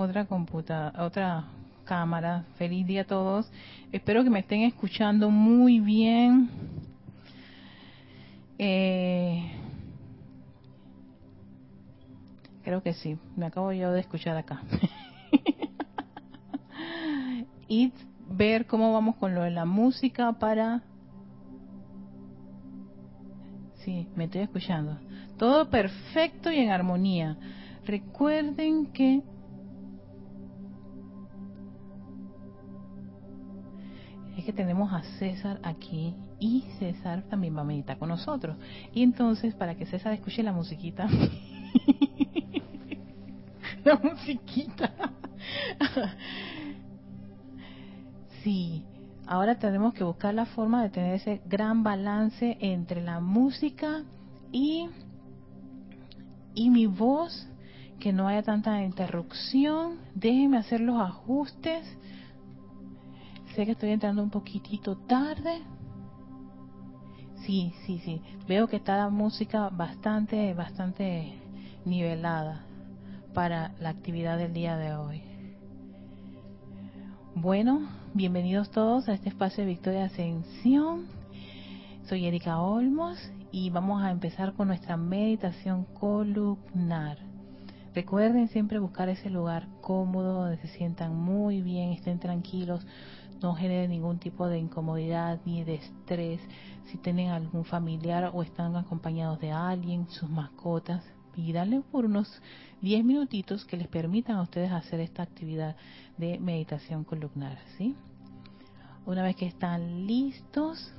otra computadora, otra cámara. Feliz día a todos. Espero que me estén escuchando muy bien. Eh, creo que sí. Me acabo yo de escuchar acá. y ver cómo vamos con lo de la música para... Sí, me estoy escuchando. Todo perfecto y en armonía. Recuerden que tenemos a César aquí y César también va a meditar con nosotros. Y entonces, para que César escuche la musiquita, la musiquita. sí, ahora tenemos que buscar la forma de tener ese gran balance entre la música y, y mi voz, que no haya tanta interrupción. Déjenme hacer los ajustes. Sé que estoy entrando un poquitito tarde. Sí, sí, sí. Veo que está la música bastante, bastante nivelada para la actividad del día de hoy. Bueno, bienvenidos todos a este espacio de Victoria Ascensión. Soy Erika Olmos y vamos a empezar con nuestra meditación columnar. Recuerden siempre buscar ese lugar cómodo donde se sientan muy bien, estén tranquilos, no generen ningún tipo de incomodidad ni de estrés. Si tienen algún familiar o están acompañados de alguien, sus mascotas, pídanle por unos 10 minutitos que les permitan a ustedes hacer esta actividad de meditación columnar, ¿sí? Una vez que están listos,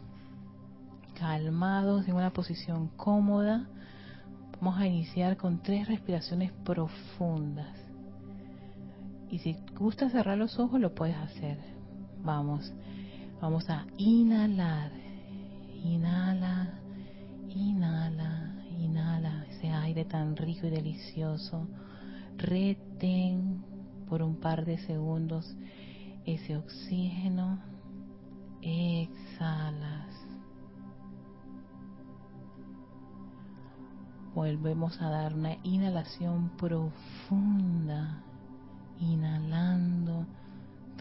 calmados, en una posición cómoda, vamos a iniciar con tres respiraciones profundas. Y si gusta cerrar los ojos, lo puedes hacer. Vamos, vamos a inhalar. Inhala, inhala, inhala ese aire tan rico y delicioso. Retén por un par de segundos ese oxígeno. Exhalas. Volvemos a dar una inhalación profunda. Inhalando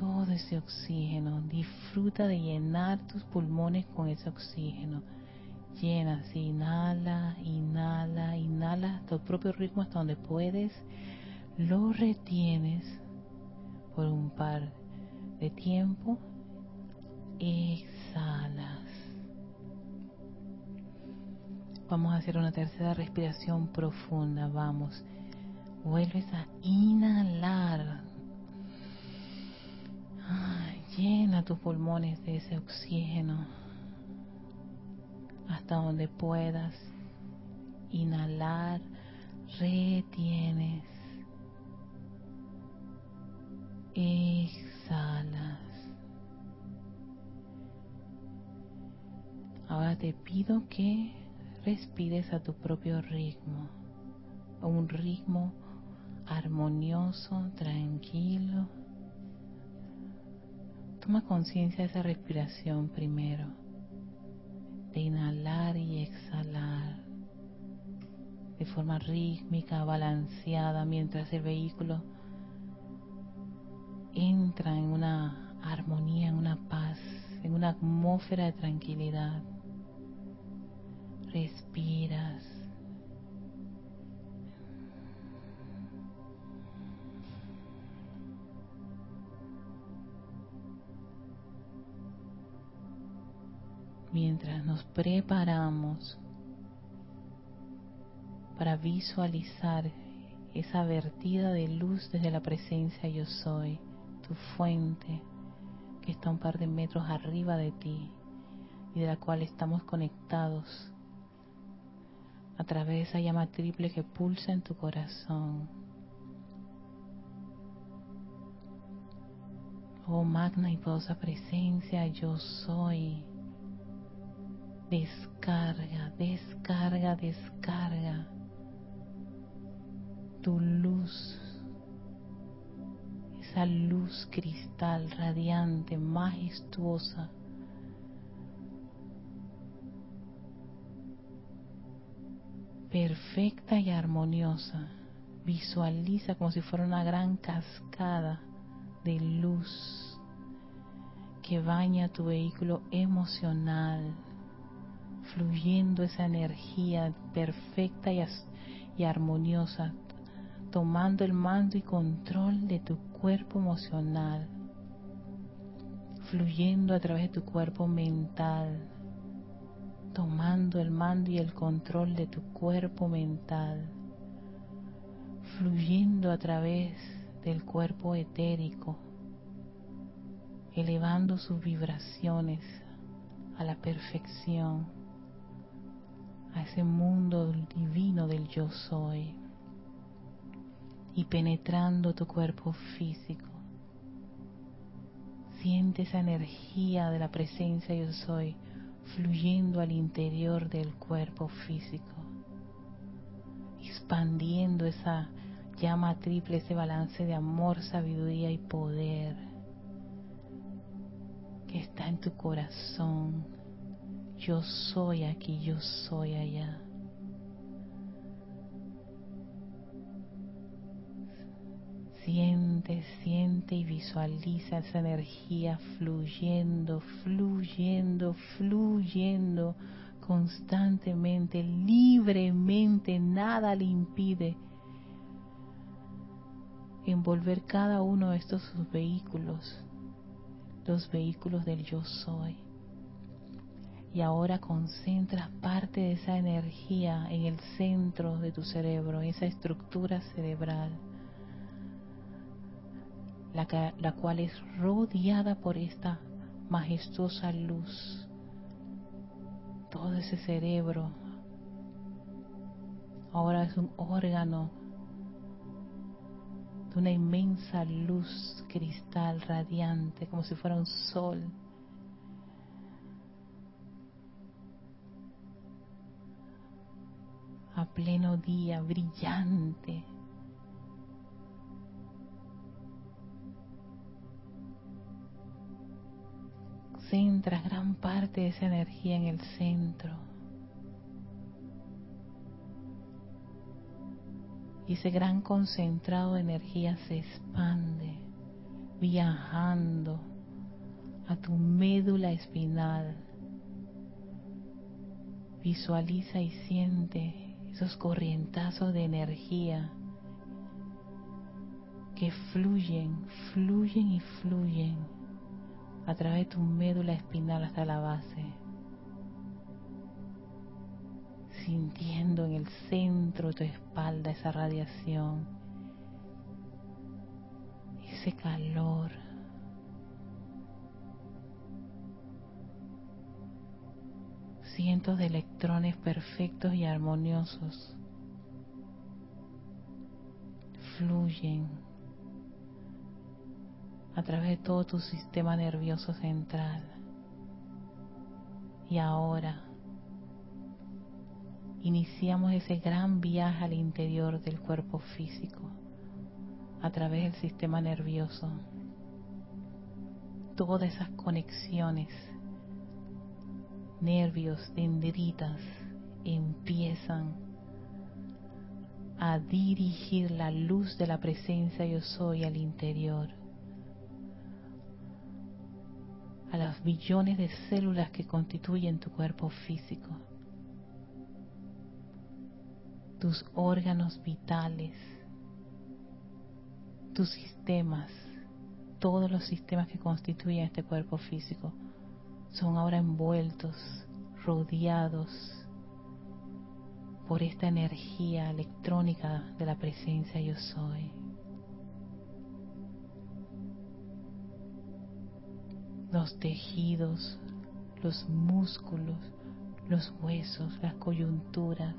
todo ese oxígeno. Disfruta de llenar tus pulmones con ese oxígeno. Llena, inhala, inhala, inhala tu propio ritmo hasta donde puedes. Lo retienes por un par de tiempo. Exhalas. Vamos a hacer una tercera respiración profunda. Vamos. Vuelves a inhalar llena tus pulmones de ese oxígeno hasta donde puedas. Inhalar, retienes, exhalas. Ahora te pido que respires a tu propio ritmo, un ritmo armonioso, tranquilo Toma conciencia de esa respiración primero, de inhalar y exhalar de forma rítmica, balanceada, mientras el vehículo entra en una armonía, en una paz, en una atmósfera de tranquilidad. Respiras mientras nos preparamos para visualizar esa vertida de luz desde la presencia yo soy, tu fuente que está un par de metros arriba de ti y de la cual estamos conectados a través de esa llama triple que pulsa en tu corazón. Oh magna y poderosa presencia, yo soy Descarga, descarga, descarga tu luz, esa luz cristal radiante, majestuosa. perfecta y armoniosa Visualiza como si fuera una gran cascada de luz que baña tu vehículo emocional, fluyendo esa energía perfecta y, armoniosa, tomando el mando y control de tu cuerpo emocional, fluyendo a través de tu cuerpo mental, tomando el mando y el control de tu cuerpo mental, fluyendo a través del cuerpo etérico, elevando sus vibraciones a la perfección, ese mundo divino del yo soy, y penetrando tu cuerpo físico. Siente esa energía de la presencia yo soy fluyendo al interior del cuerpo físico, expandiendo esa llama triple, ese balance de amor, sabiduría y poder que está en tu corazón. Yo soy aquí, yo soy allá. Siente, siente y visualiza esa energía fluyendo, fluyendo, fluyendo constantemente, libremente, nada le impide envolver cada uno de estos vehículos, los vehículos del yo soy. Y ahora concentras parte de esa energía en el centro de tu cerebro, esa estructura cerebral la, cual es rodeada por esta majestuosa luz. Todo ese cerebro ahora es un órgano de una inmensa luz cristal radiante, como si fuera un sol. A pleno día, brillante. concentras gran parte de esa energía en el centro. Y ese gran concentrado de energía se expande, viajando a tu médula espinal. Visualiza y siente esos corrientazos de energía que fluyen, fluyen y fluyen a través de tu médula espinal hasta la base, sintiendo en el centro de tu espalda esa radiación, ese calor. Cientos de electrones perfectos y armoniosos fluyen a través de todo tu sistema nervioso central. Y ahora iniciamos ese gran viaje al interior del cuerpo físico, a través del sistema nervioso. Todas esas conexiones, nervios, dendritas, empiezan a dirigir la luz de la presencia yo soy al interior. A los billones de células que constituyen tu cuerpo físico, tus órganos vitales, tus sistemas, todos los sistemas que constituyen este cuerpo físico son ahora envueltos, rodeados por esta energía electrónica de la presencia yo soy. los tejidos, los músculos, los huesos, las coyunturas.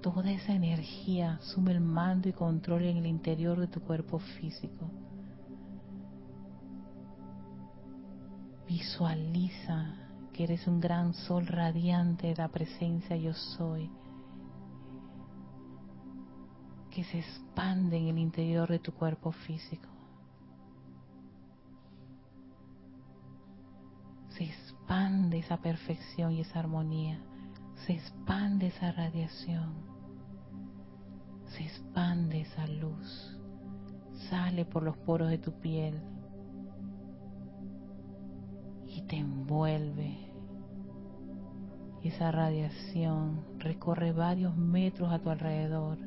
Toda esa energía sume el mando y control en el interior de tu cuerpo físico. Visualiza que eres un gran sol radiante de la presencia yo soy, que se expande en el interior de tu cuerpo físico. se expande esa perfección y esa armonía, se expande esa radiación, se expande esa luz, sale por los poros de tu piel y te envuelve. Esa radiación recorre varios metros a tu alrededor.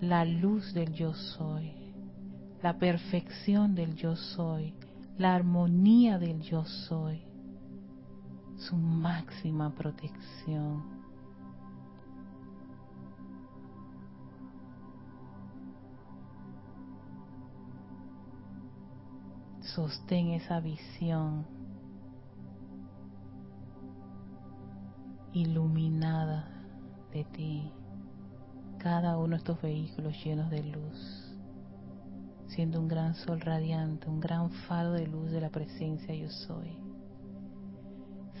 La luz del yo soy, la perfección del yo soy, la armonía del yo soy, su máxima protección sostén esa visión iluminada de ti, cada uno de estos vehículos llenos de luz, siendo un gran sol radiante, un gran faro de luz de la presencia yo soy,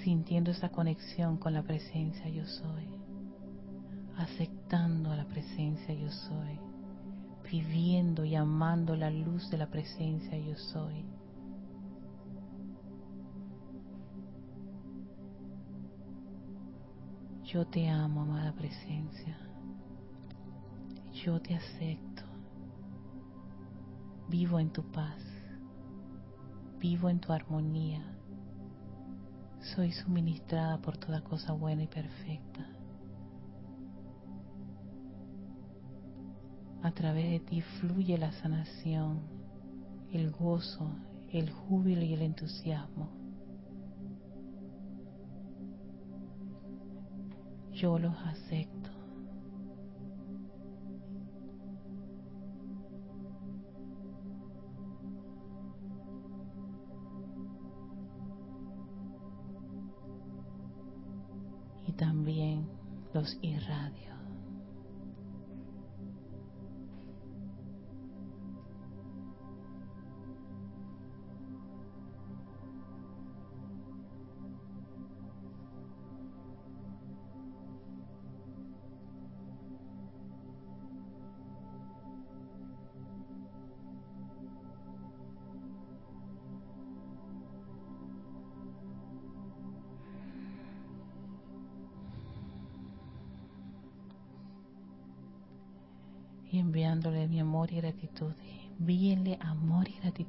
sintiendo esa conexión con la presencia yo soy, aceptando a la presencia yo soy, viviendo y amando la luz de la presencia yo soy Yo te amo, amada presencia. Yo te acepto. Vivo en tu paz. Vivo en tu armonía. Soy suministrada por toda cosa buena y perfecta. A través de ti fluye la sanación, el gozo, el júbilo y el entusiasmo. Yo los acepto. Y también los irradio.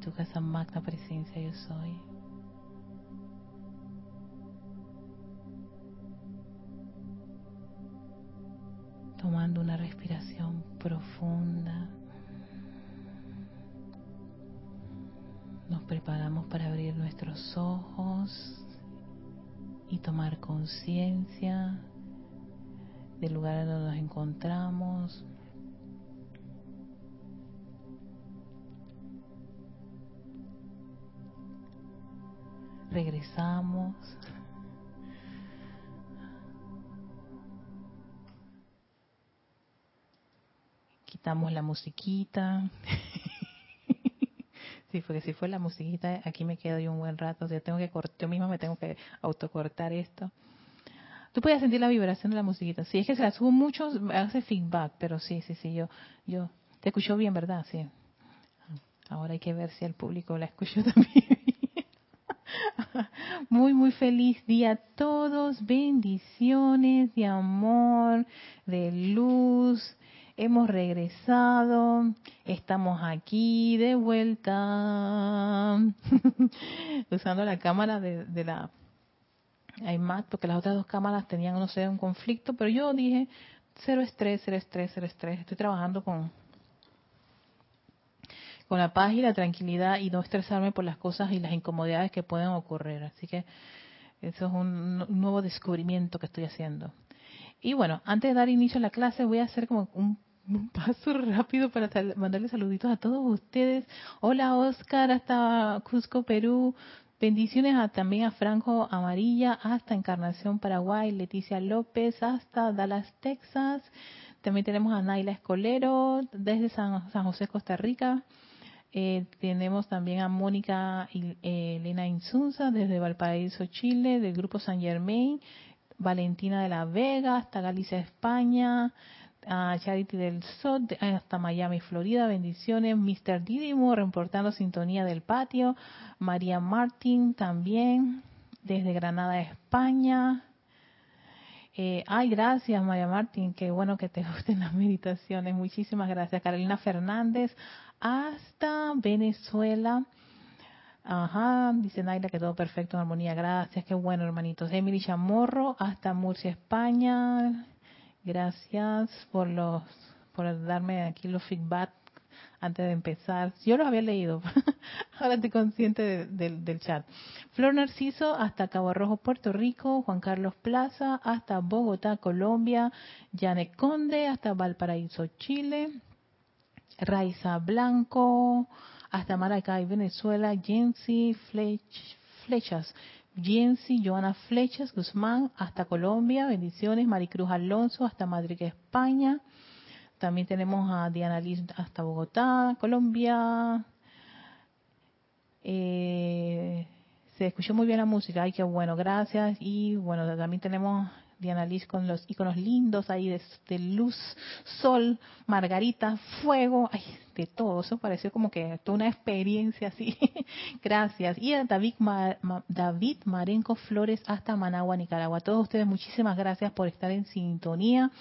Amor y gratitud a esa magna presencia yo soy. Tomando una respiración profunda. Nos preparamos para abrir nuestros ojos y tomar conciencia del lugar donde nos encontramos, regresamos. Quitamos la musiquita. sí, porque si fue la musiquita, aquí me quedo yo un buen rato. O tengo que yo misma me tengo que autocortar esto. Tú puedes sentir la vibración de la musiquita. Si es que se la subo mucho, hace feedback, pero sí, sí, sí, yo, yo, te escucho bien, ¿verdad? Sí. Ahora hay que ver si el público la escuchó también. Muy, muy feliz día a todos. Bendiciones de amor, de luz. Hemos regresado. Estamos aquí de vuelta. Usando la cámara de, de la iMac, porque las otras dos cámaras tenían, no sé, un conflicto. Pero yo dije, cero estrés, cero estrés, cero estrés. Estoy trabajando con con la paz y la tranquilidad y no estresarme por las cosas y las incomodidades que pueden ocurrir. Así que eso es un nuevo descubrimiento que estoy haciendo. Y bueno, antes de dar inicio a la clase voy a hacer como un, paso rápido para mandarle saluditos a todos ustedes. Hola Oscar, hasta Cusco, Perú. Bendiciones a, también a Franco Amarilla, hasta Encarnación, Paraguay. Leticia López, hasta Dallas, Texas. También tenemos a Naila Escolero, desde San, San José, Costa Rica. Eh, tenemos también a Mónica y, eh, Elena Insunza desde Valparaíso, Chile, del grupo San Germain, Valentina de la Vega hasta Galicia, España, a Charity del Sol hasta Miami, Florida, bendiciones, Mr. Didimo reportando sintonía del patio, María Martín también desde Granada, España, Eh, ay, gracias, María Martín. Qué bueno que te gusten las meditaciones. Muchísimas gracias. Carolina Fernández, hasta Venezuela. Ajá, dice Naila que todo perfecto, en armonía. Gracias, qué bueno, hermanitos. Emily Chamorro, hasta Murcia, España. Gracias por los por darme aquí los feedback antes de empezar. Yo los había leído, ahora estoy consciente del chat. Flor Narciso hasta Cabo Rojo, Puerto Rico. Juan Carlos Plaza hasta Bogotá, Colombia. Janet Conde hasta Valparaíso, Chile. Raiza Blanco hasta Maracay, Venezuela, Jensi Flechas, Jensi Joana Flechas Guzmán, hasta Colombia, bendiciones, Maricruz Alonso, hasta Madrid, España. También tenemos a Diana Liz hasta Bogotá, Colombia. Eh, se escuchó muy bien la música, ay, qué bueno, gracias. Y bueno, también tenemos Diana Liz con los iconos lindos ahí de, luz, sol, margarita, fuego, ay, de todo. Eso pareció como que toda una experiencia así. Gracias. Y a David, David Marenco Flores hasta Managua, Nicaragua. A todos ustedes, muchísimas gracias por estar en sintonía.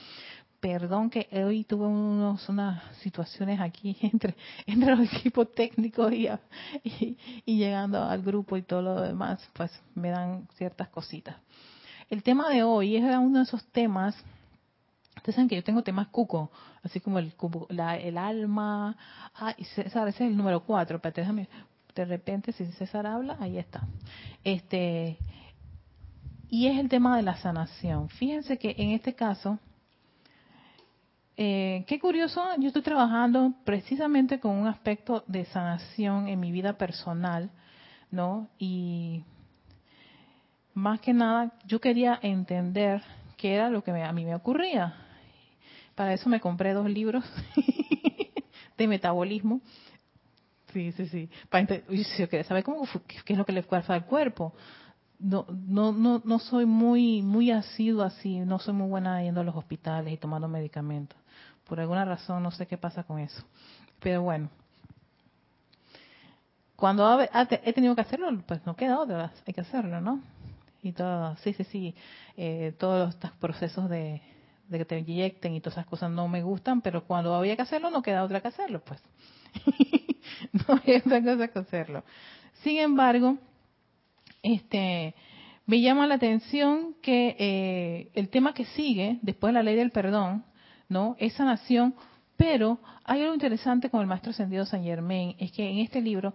Perdón que hoy tuve unos, unas situaciones aquí entre, entre los equipos técnicos y, y llegando al grupo y todo lo demás, pues me dan ciertas cositas. El tema de hoy es uno de esos temas, ustedes saben que yo tengo temas cuco, así como el, el alma, ah, y César, ese es el número cuatro, pero déjame, de repente si César habla, ahí está. Este, y es el tema de la sanación. Fíjense que en este caso, eh, qué curioso, yo estoy trabajando precisamente con un aspecto de sanación en mi vida personal, ¿no? Y más que nada yo quería entender qué era lo que a mí me ocurría. Para eso me compré dos libros de metabolismo. Sí, sí, sí. Para yo quería saber cómo, qué es lo que le pasa al cuerpo. No, no, no, no soy muy, muy así. No soy muy buena yendo a los hospitales y tomando medicamentos. Por alguna razón, no sé qué pasa con eso. Pero bueno, cuando he tenido que hacerlo, pues no queda otra, hay que hacerlo, ¿no? y todo, sí, sí, sí, eh, todos estos procesos de, que te inyecten y todas esas cosas no me gustan, pero cuando había que hacerlo no queda otra que hacerlo, pues. no había otra cosa que hacerlo. Sin embargo, este, me llama la atención que eh, el tema que sigue, después de la ley del perdón, ¿no? Es sanación, pero hay algo interesante con el maestro ascendido San Germain, es que en este libro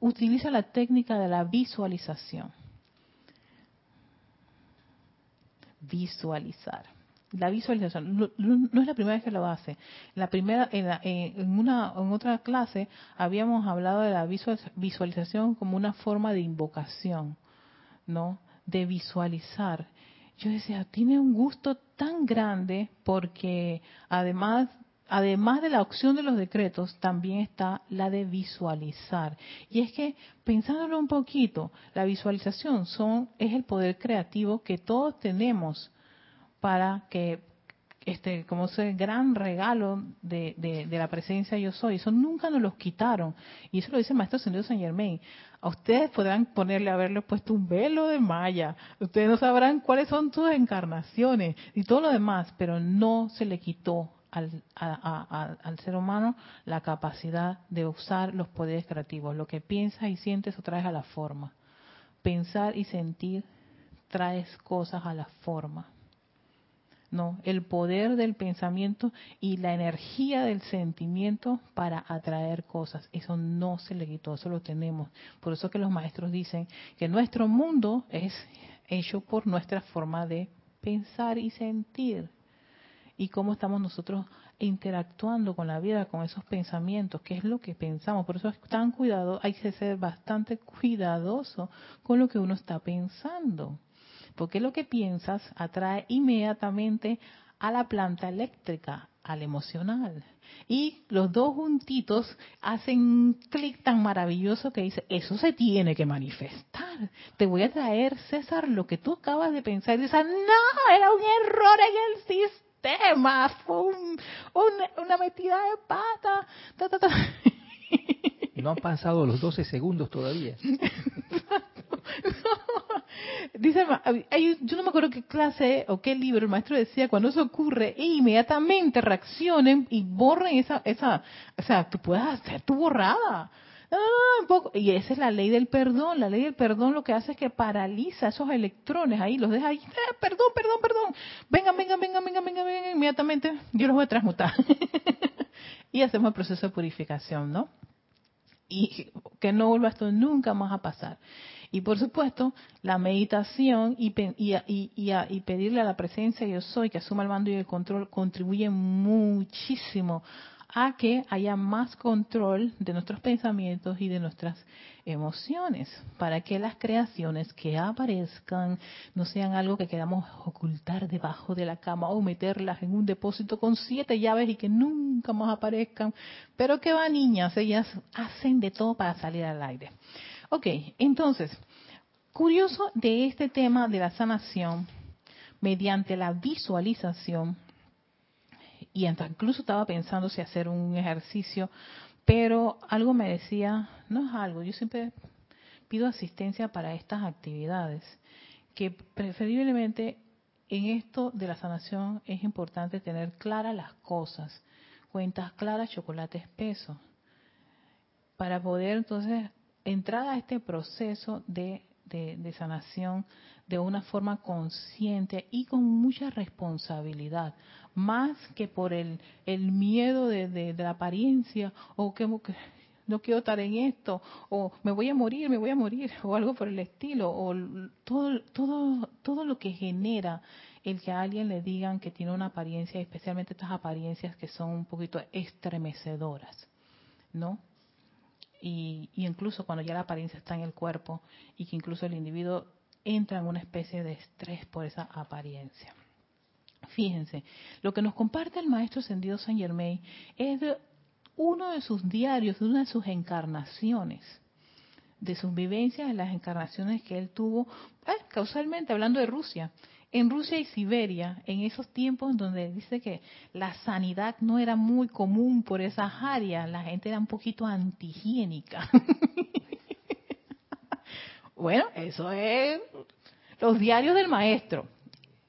utiliza la técnica de la visualización. visualizar. La visualización no, es la primera vez que lo hace. La primera, en, en, una, en otra clase habíamos hablado de la visualización como una forma de invocación, ¿no? De visualizar. Yo decía, tiene un gusto tan grande porque además además de la opción de los decretos, también está la de visualizar. Y es que, pensándolo un poquito, la visualización son, es el poder creativo que todos tenemos para que, este, como ese gran regalo de, de, la presencia yo soy, eso nunca nos los quitaron. Y eso lo dice el maestro Sendido San Germain. A ustedes podrán ponerle, haberle puesto un velo de malla. Ustedes no sabrán cuáles son sus encarnaciones y todo lo demás, pero no se le quitó al, al, ser humano la capacidad de usar los poderes creativos. Lo que piensas y sientes lo traes a la forma. Pensar y sentir traes cosas a la forma. No, el poder del pensamiento y la energía del sentimiento para atraer cosas. Eso no se le quitó, eso lo tenemos. Por eso que los maestros dicen que nuestro mundo es hecho por nuestra forma de pensar y sentir y cómo estamos nosotros interactuando con la vida, con esos pensamientos, qué es lo que pensamos. Por eso es tan cuidado, hay que ser bastante cuidadoso con lo que uno está pensando. Porque lo que piensas atrae inmediatamente a la planta eléctrica, al emocional. Y los dos juntitos hacen un clic tan maravilloso que dice, eso se tiene que manifestar. Te voy a traer, César, lo que tú acabas de pensar. Y dices, no, era un error en el sistema tema, fue una metida de pata. No han pasado los 12 segundos todavía. dice, yo no me acuerdo qué clase o qué libro el maestro decía, cuando eso ocurre, inmediatamente reaccionen y borren esa, esa, o sea, tú puedes hacer tu borrada. Y esa es la ley del perdón. La ley del perdón lo que hace es que paraliza esos electrones ahí, los deja ahí, ah, perdón, perdón, perdón. Vengan, vengan, vengan, vengan, vengan, vengan, inmediatamente yo los voy a transmutar. y hacemos el proceso de purificación, ¿no? Y que no vuelva esto nunca más a pasar. Y por supuesto, la meditación y, y, y, y, pedirle a la presencia yo soy que asuma el mando y el control contribuye muchísimo a que haya más control de nuestros pensamientos y de nuestras emociones, para que las creaciones que aparezcan no sean algo que queramos ocultar debajo de la cama o meterlas en un depósito con siete llaves y que nunca más aparezcan, pero que va niñas, ellas hacen de todo para salir al aire. Ok, entonces, curioso de este tema de la sanación mediante la visualización, y incluso estaba pensando si hacer un ejercicio, pero algo me decía, no es algo, yo siempre pido asistencia para estas actividades, que preferiblemente en esto de la sanación es importante tener claras las cosas, cuentas claras, chocolate espeso, para poder entonces entrar a este proceso de, de sanación de una forma consciente y con mucha responsabilidad, más que por el, el miedo de, de, la apariencia o que, no quiero estar en esto o me voy a morir, me voy a morir o algo por el estilo o todo todo todo lo que genera el que a alguien le digan que tiene una apariencia, especialmente estas apariencias que son un poquito estremecedoras, ¿no? Y, y incluso cuando ya la apariencia está en el cuerpo y que incluso el individuo entra en una especie de estrés por esa apariencia. Fíjense, lo que nos comparte el maestro ascendido Saint Germain es de uno de sus diarios, de una de sus encarnaciones, de sus vivencias, de las encarnaciones que él tuvo, eh, causalmente hablando de Rusia, en Rusia y Siberia, en esos tiempos donde dice que la sanidad no era muy común por esas áreas, la gente era un poquito antihigiénica. Bueno, eso es los diarios del maestro.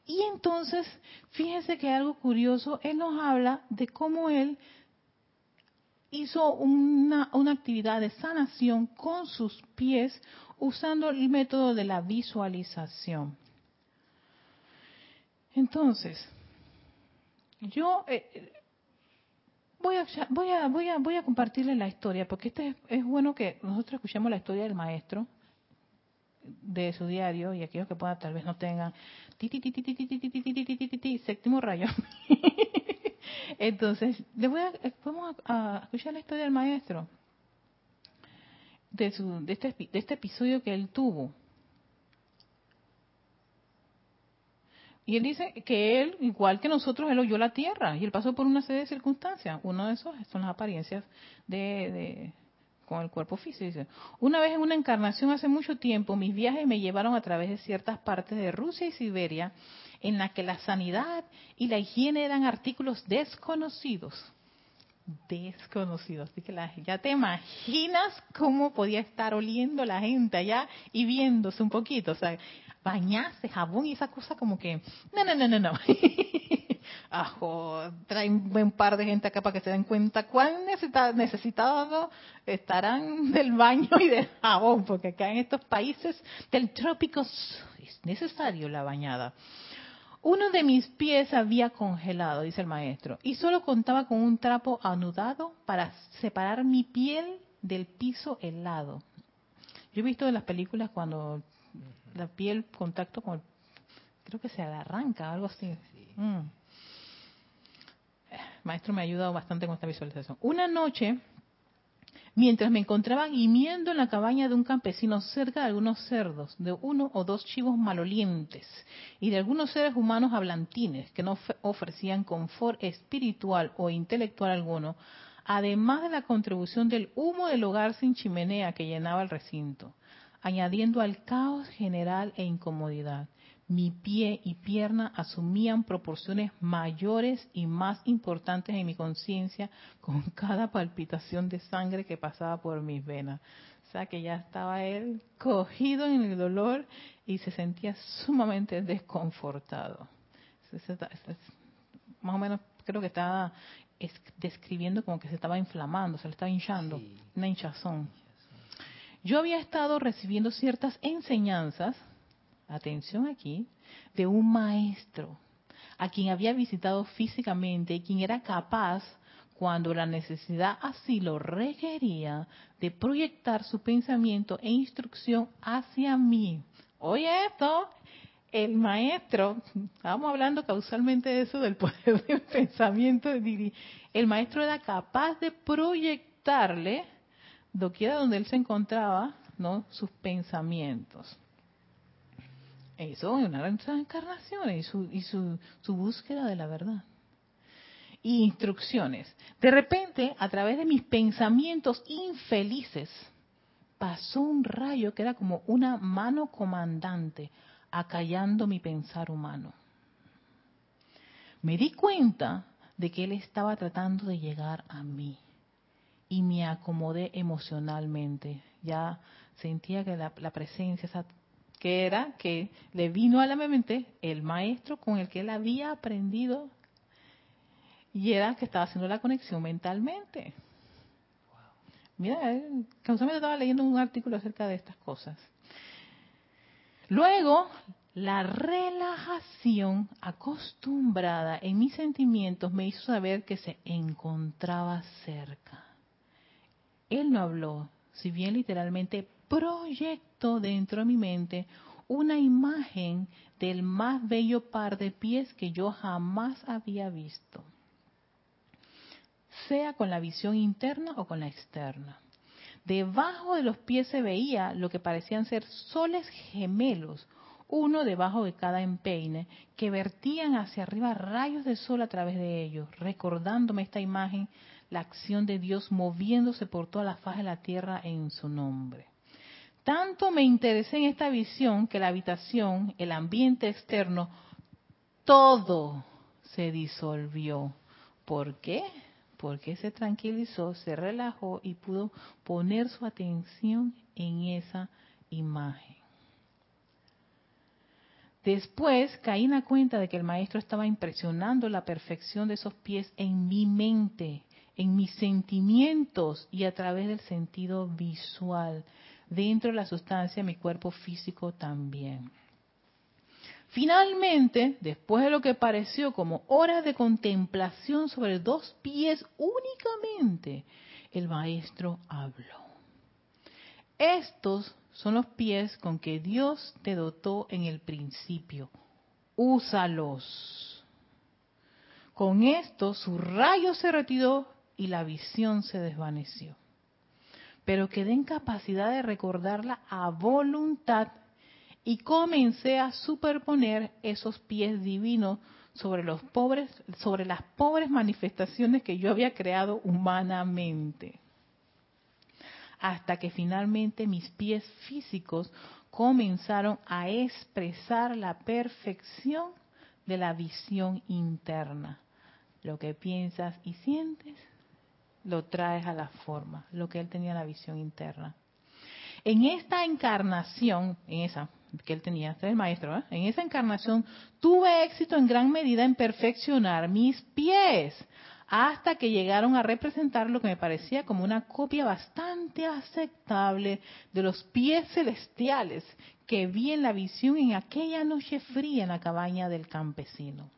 Y entonces, fíjense que algo curioso, él nos habla de cómo él hizo una, una actividad de sanación con sus pies usando el método de la visualización. Entonces, yo eh, voy, a, voy, a, voy, a, voy a compartirles la historia, porque este es bueno que nosotros escuchemos la historia del maestro de su diario y aquellos que puedan tal vez no tengan séptimo rayo. Entonces, les voy a, vamos a, escuchar la historia del maestro de, su, de, este, de este episodio que él tuvo. Y él dice que él, igual que nosotros, él oyó la tierra y él pasó por una serie de circunstancias. Uno de esos son las apariencias de, con el cuerpo físico. una vez en una encarnación hace mucho tiempo, mis viajes me llevaron a través de ciertas partes de Rusia y Siberia en las que la sanidad y la higiene eran artículos desconocidos. Desconocidos. Así que ya te imaginas cómo podía estar oliendo la gente allá y viéndose un poquito. O sea, bañarse, jabón y esa cosa como que, no, no, no, no, no. ajo, traen un buen par de gente acá para que se den cuenta cuán necesitados estarán del baño y del jabón, porque acá en estos países del trópico es necesario la bañada. Uno de mis pies había congelado, dice el maestro, y solo contaba con un trapo anudado para separar mi piel del piso helado. Yo he visto en las películas cuando la piel contacto con creo que se arranca, algo así. Mm maestro me ha ayudado bastante con esta visualización. Una noche, mientras me encontraba gimiendo en la cabaña de un campesino cerca de algunos cerdos, de uno o dos chivos malolientes y de algunos seres humanos hablantines que no ofrecían confort espiritual o intelectual alguno, además de la contribución del humo del hogar sin chimenea que llenaba el recinto, añadiendo al caos general e incomodidad mi pie y pierna asumían proporciones mayores y más importantes en mi conciencia con cada palpitación de sangre que pasaba por mis venas. O sea que ya estaba él cogido en el dolor y se sentía sumamente desconfortado. Más o menos creo que estaba describiendo como que se estaba inflamando, se le estaba hinchando, una hinchazón. Yo había estado recibiendo ciertas enseñanzas atención aquí, de un maestro a quien había visitado físicamente y quien era capaz, cuando la necesidad así lo requería, de proyectar su pensamiento e instrucción hacia mí. Oye esto, el maestro, estábamos hablando causalmente de eso, del poder del pensamiento, el maestro era capaz de proyectarle, doquiera donde él se encontraba, ¿no? sus pensamientos. Eso una encarnación y, su, y su, su búsqueda de la verdad. Y instrucciones. De repente, a través de mis pensamientos infelices, pasó un rayo que era como una mano comandante acallando mi pensar humano. Me di cuenta de que él estaba tratando de llegar a mí y me acomodé emocionalmente. Ya sentía que la, la presencia, esa que era que le vino a la mente el maestro con el que él había aprendido y era que estaba haciendo la conexión mentalmente. Mira, casualmente estaba leyendo un artículo acerca de estas cosas. Luego, la relajación acostumbrada en mis sentimientos me hizo saber que se encontraba cerca. Él no habló, si bien literalmente proyecto dentro de mi mente una imagen del más bello par de pies que yo jamás había visto, sea con la visión interna o con la externa. Debajo de los pies se veía lo que parecían ser soles gemelos, uno debajo de cada empeine, que vertían hacia arriba rayos de sol a través de ellos, recordándome esta imagen, la acción de Dios moviéndose por toda la faz de la tierra en su nombre. Tanto me interesé en esta visión que la habitación, el ambiente externo, todo se disolvió. ¿Por qué? Porque se tranquilizó, se relajó y pudo poner su atención en esa imagen. Después caí en la cuenta de que el maestro estaba impresionando la perfección de esos pies en mi mente, en mis sentimientos y a través del sentido visual dentro de la sustancia de mi cuerpo físico también. Finalmente, después de lo que pareció como horas de contemplación sobre dos pies únicamente, el maestro habló. Estos son los pies con que Dios te dotó en el principio. Úsalos. Con esto su rayo se retiró y la visión se desvaneció pero quedé en capacidad de recordarla a voluntad y comencé a superponer esos pies divinos sobre sobre las pobres manifestaciones que yo había creado humanamente. Hasta que finalmente mis pies físicos comenzaron a expresar la perfección de la visión interna. Lo que piensas y sientes lo traes a la forma, lo que él tenía en la visión interna. En esta encarnación, en esa que él tenía, este es el maestro, ¿eh? en esa encarnación tuve éxito en gran medida en perfeccionar mis pies, hasta que llegaron a representar lo que me parecía como una copia bastante aceptable de los pies celestiales que vi en la visión en aquella noche fría en la cabaña del campesino.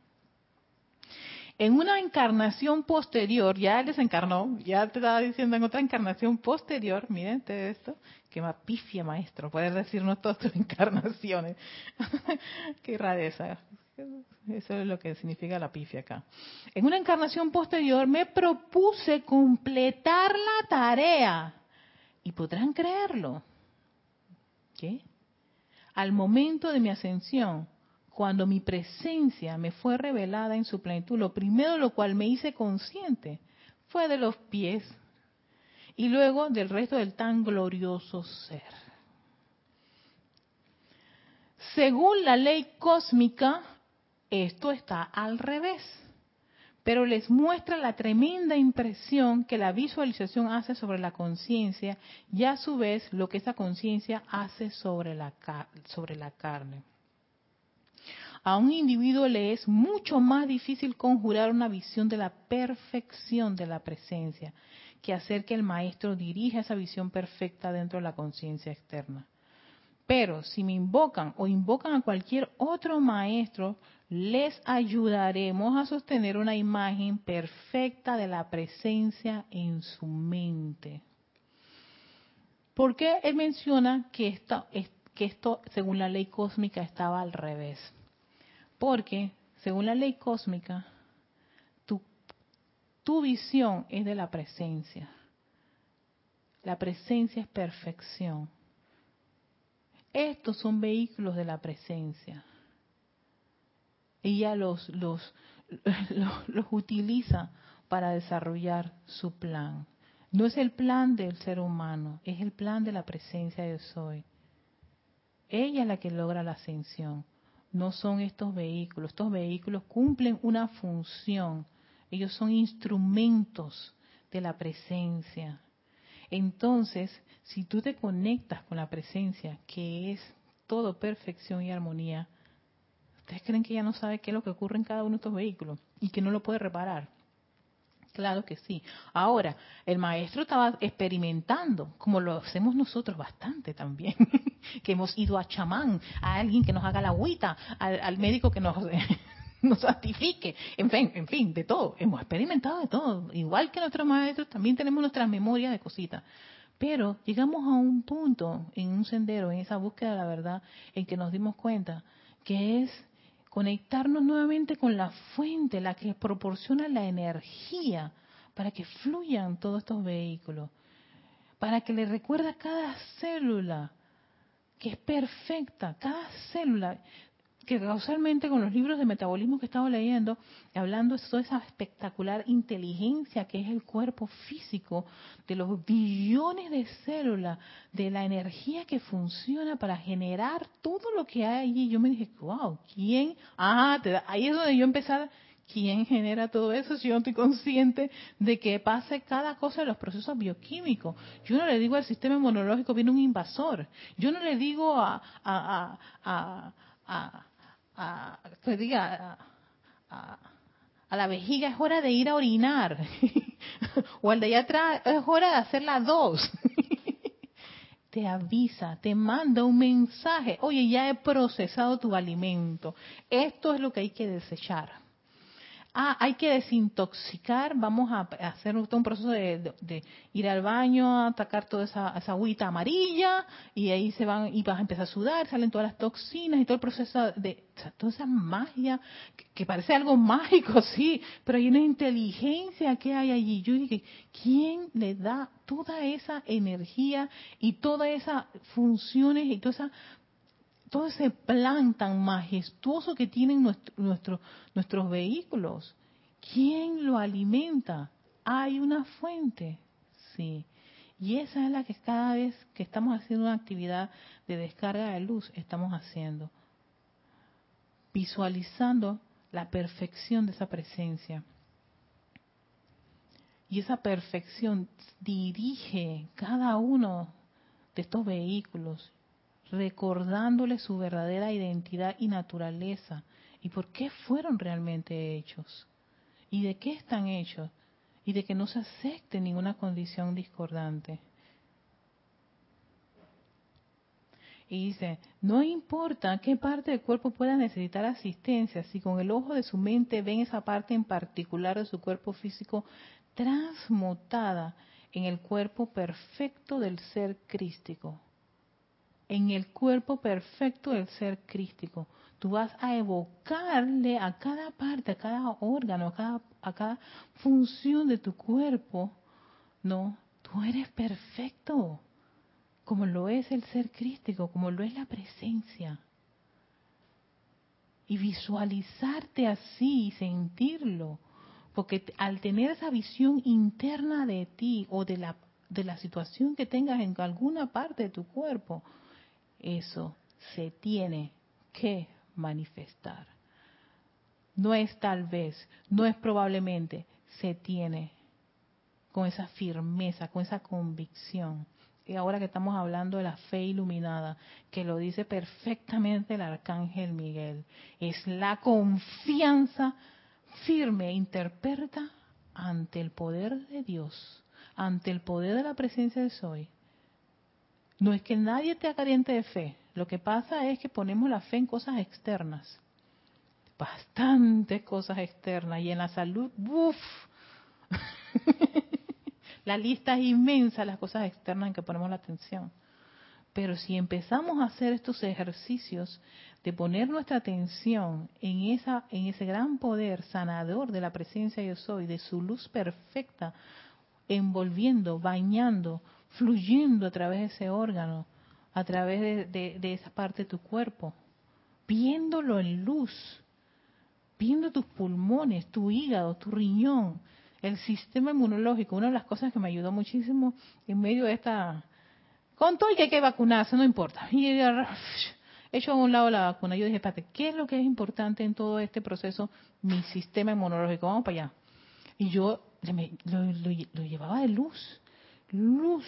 En una encarnación posterior, ya él desencarnó, ya te estaba diciendo en otra encarnación posterior, miren esto, que pifia maestro, poder decirnos todas tus encarnaciones. Qué rareza. Eso es lo que significa la pifia acá. En una encarnación posterior me propuse completar la tarea. Y podrán creerlo. ¿Qué? Al momento de mi ascensión, cuando mi presencia me fue revelada en su plenitud, lo primero lo cual me hice consciente fue de los pies y luego del resto del tan glorioso ser. Según la ley cósmica, esto está al revés, pero les muestra la tremenda impresión que la visualización hace sobre la conciencia y a su vez lo que esa conciencia hace sobre la, sobre la carne. A un individuo le es mucho más difícil conjurar una visión de la perfección de la presencia que hacer que el maestro dirija esa visión perfecta dentro de la conciencia externa. Pero si me invocan o invocan a cualquier otro maestro, les ayudaremos a sostener una imagen perfecta de la presencia en su mente. ¿Por qué él menciona que esto, que esto, según la ley cósmica, estaba al revés? Porque, según la ley cósmica, tu, visión es de la presencia. La presencia es perfección. Estos son vehículos de la presencia. Ella los, los, los, utiliza para desarrollar su plan. No es el plan del ser humano, es el plan de la presencia de Soy. Ella es la que logra la ascensión, no son estos vehículos. Estos vehículos cumplen una función, ellos son instrumentos de la presencia. Entonces, si tú te conectas con la presencia, que es todo perfección y armonía, ¿ustedes creen que ella no sabe qué es lo que ocurre en cada uno de estos vehículos y que no lo puede reparar? Claro que sí. Ahora, el maestro estaba experimentando, como lo hacemos nosotros bastante también, que hemos ido a chamán, a alguien que nos haga la agüita, al médico que nos nos santifique, en fin, en fin, de todo. Hemos experimentado de todo. Igual que nuestros maestros, también tenemos nuestras memorias de cositas. Pero llegamos a un punto, en un sendero, en esa búsqueda de la verdad, en que nos dimos cuenta que es conectarnos nuevamente con la fuente, la que proporciona la energía para que fluyan todos estos vehículos, para que le recuerda a cada célula que es perfecta, cada célula que causalmente con los libros de metabolismo que estaba leyendo, hablando de toda esa espectacular inteligencia que es el cuerpo físico, de los billones de células, de la energía que funciona para generar todo lo que hay allí, yo me dije, wow, ¿quién? Ah, ahí es donde yo empecé ¿Quién genera todo eso si yo no estoy consciente de que pase cada cosa de los procesos bioquímicos? Yo no le digo al sistema inmunológico, viene un invasor. Yo no le digo a, a, a, a a, que diga, a, la vejiga es hora de ir a orinar, o al de allá atrás es hora de hacer las dos. te avisa, te manda un mensaje, oye, ya he procesado tu alimento, esto es lo que hay que desechar ah, hay que desintoxicar, vamos a hacer un proceso de, ir al baño, atacar toda esa, agüita amarilla, y ahí se van, y vas a empezar a sudar, salen todas las toxinas y todo el proceso de, toda esa magia, que, parece algo mágico, sí, pero hay una inteligencia que hay allí. Yo dije, ¿quién le da toda esa energía y todas esas funciones y toda esa todo ese plan tan majestuoso que tienen nuestros vehículos. ¿Quién lo alimenta? Hay una fuente, sí. Y esa es la que cada vez que estamos haciendo una actividad de descarga de luz, estamos haciendo. Visualizando la perfección de esa presencia. Y esa perfección dirige cada uno de estos vehículos recordándole su verdadera identidad y naturaleza. Y por qué fueron realmente hechos y de qué están hechos y de que no se acepte ninguna condición discordante. Y dice, no importa qué parte del cuerpo pueda necesitar asistencia, si con el ojo de su mente ven esa parte en particular de su cuerpo físico transmutada en el cuerpo perfecto del ser crístico en el cuerpo perfecto del ser crístico. Tú vas a evocarle a cada parte, a cada órgano, a cada, a cada función de tu cuerpo, no, tú eres perfecto, como lo es el ser crístico, como lo es la presencia. Y visualizarte así y sentirlo, porque al tener esa visión interna de ti o de la, de la situación que tengas en alguna parte de tu cuerpo, eso se tiene que manifestar. No es tal vez, no es probablemente, se tiene con esa firmeza, con esa convicción. Y ahora que estamos hablando de la fe iluminada, que lo dice perfectamente el arcángel Miguel, es la confianza firme e interpreta ante el poder de Dios, ante el poder de la presencia de Soy. No es que nadie te caliente de fe, lo que pasa es que ponemos la fe en cosas externas, bastantes cosas externas, y en la salud, uff, la lista es inmensa, las cosas externas en que ponemos la atención. Pero si empezamos a hacer estos ejercicios de poner nuestra atención en esa en ese gran poder sanador de la presencia yo soy, de su luz perfecta, envolviendo, bañando, fluyendo a través de ese órgano, a través de, esa parte de tu cuerpo, viéndolo en luz, viendo tus pulmones, tu hígado, tu riñón, el sistema inmunológico. Una de las cosas que me ayudó muchísimo en medio de esta con todo el que hay que vacunarse, no importa. Y hecho a un lado la vacuna. Yo dije, espérate, ¿qué es lo que es importante en todo este proceso? Mi sistema inmunológico. Vamos para allá. Y yo lo, llevaba de luz. Luz,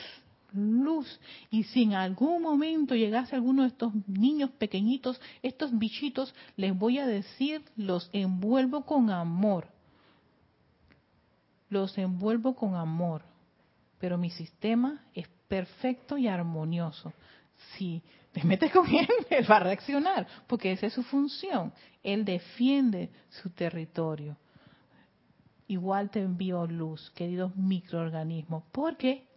luz. Y si en algún momento llegase alguno de estos niños pequeñitos, estos bichitos, les voy a decir, los envuelvo con amor. Los envuelvo con amor. Pero mi sistema es perfecto y armonioso. Si te metes con él, él va a reaccionar, porque esa es su función. Él defiende su territorio. Igual te envío luz, queridos microorganismos, porque